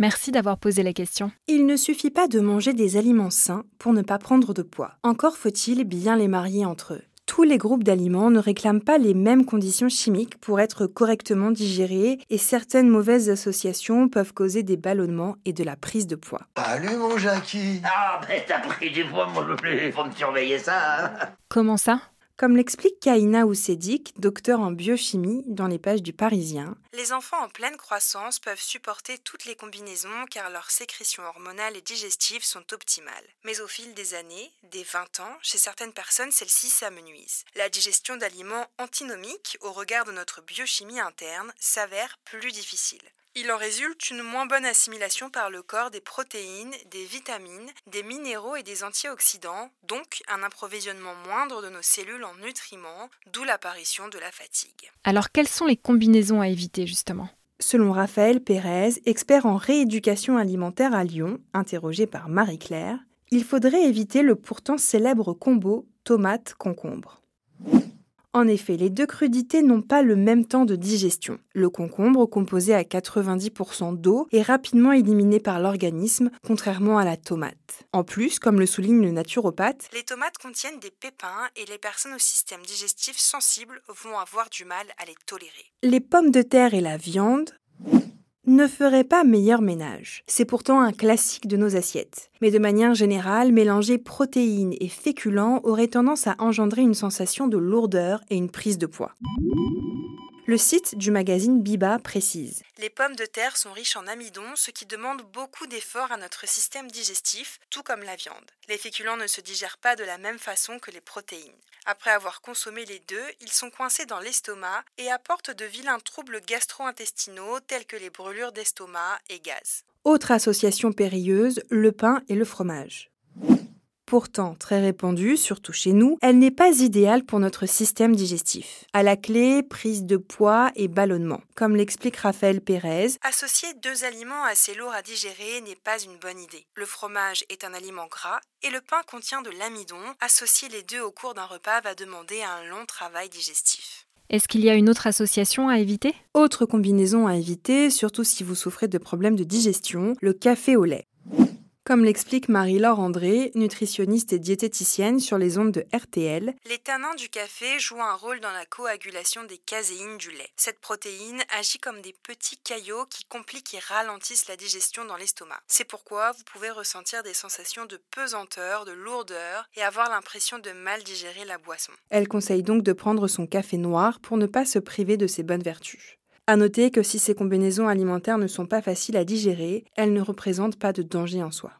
Merci d'avoir posé la question. Il ne suffit pas de manger des aliments sains pour ne pas prendre de poids. Encore faut-il bien les marier entre eux. Tous les groupes d'aliments ne réclament pas les mêmes conditions chimiques pour être correctement digérés et certaines mauvaises associations peuvent causer des ballonnements et de la prise de poids. Salut mon Jackie Ah, ben t'as pris du poids, mon loulou. Faut me surveiller ça. hein. Comment ça? Comme l'explique Kaina Oussedik, docteur en biochimie, dans les pages du Parisien, les enfants en pleine croissance peuvent supporter toutes les combinaisons car leurs sécrétions hormonales et digestives sont optimales. Mais au fil des années, des 20 ans, chez certaines personnes, celles-ci s'amenuisent. La digestion d'aliments antinomiques, au regard de notre biochimie interne, s'avère plus difficile. Il en résulte une moins bonne assimilation par le corps des protéines, des vitamines, des minéraux et des antioxydants, donc un approvisionnement moindre de nos cellules en nutriments, d'où l'apparition de la fatigue. Alors quelles sont les combinaisons à éviter justement? Selon Raphaël Pérez, expert en rééducation alimentaire à Lyon, interrogé par Marie-Claire, il faudrait éviter le pourtant célèbre combo tomate-concombre. En effet, les deux crudités n'ont pas le même temps de digestion. Le concombre, composé à 90% d'eau, est rapidement éliminé par l'organisme, contrairement à la tomate. En plus, comme le souligne le naturopathe, les tomates contiennent des pépins et les personnes au système digestif sensible vont avoir du mal à les tolérer. Les pommes de terre et la viande ne feraient pas meilleur ménage. C'est pourtant un classique de nos assiettes. Mais de manière générale, mélanger protéines et féculents aurait tendance à engendrer une sensation de lourdeur et une prise de poids. Le site du magazine Biba précise Les pommes de terre sont riches en amidon, ce qui demande beaucoup d'efforts à notre système digestif, tout comme la viande. Les féculents ne se digèrent pas de la même façon que les protéines. Après avoir consommé les deux, ils sont coincés dans l'estomac et apportent de vilains troubles gastro-intestinaux tels que les brûlures d'estomac et gaz. Autre association périlleuse, le pain et le fromage. Pourtant très répandue, surtout chez nous, elle n'est pas idéale pour notre système digestif. À la clé, prise de poids et ballonnement. Comme l'explique Raphaël Pérez, associer deux aliments assez lourds à digérer n'est pas une bonne idée. Le fromage est un aliment gras et le pain contient de l'amidon. Associer les deux au cours d'un repas va demander un long travail digestif. Est-ce qu'il y a une autre association à éviter? Autre combinaison à éviter, surtout si vous souffrez de problèmes de digestion, le café au lait. Comme l'explique Marie-Laure André, nutritionniste et diététicienne sur les ondes de RTL, les tanins du café jouent un rôle dans la coagulation des caséines du lait. Cette protéine agit comme des petits caillots qui compliquent et ralentissent la digestion dans l'estomac. C'est pourquoi vous pouvez ressentir des sensations de pesanteur, de lourdeur et avoir l'impression de mal digérer la boisson. Elle conseille donc de prendre son café noir pour ne pas se priver de ses bonnes vertus. À noter que si ces combinaisons alimentaires ne sont pas faciles à digérer, elles ne représentent pas de danger en soi.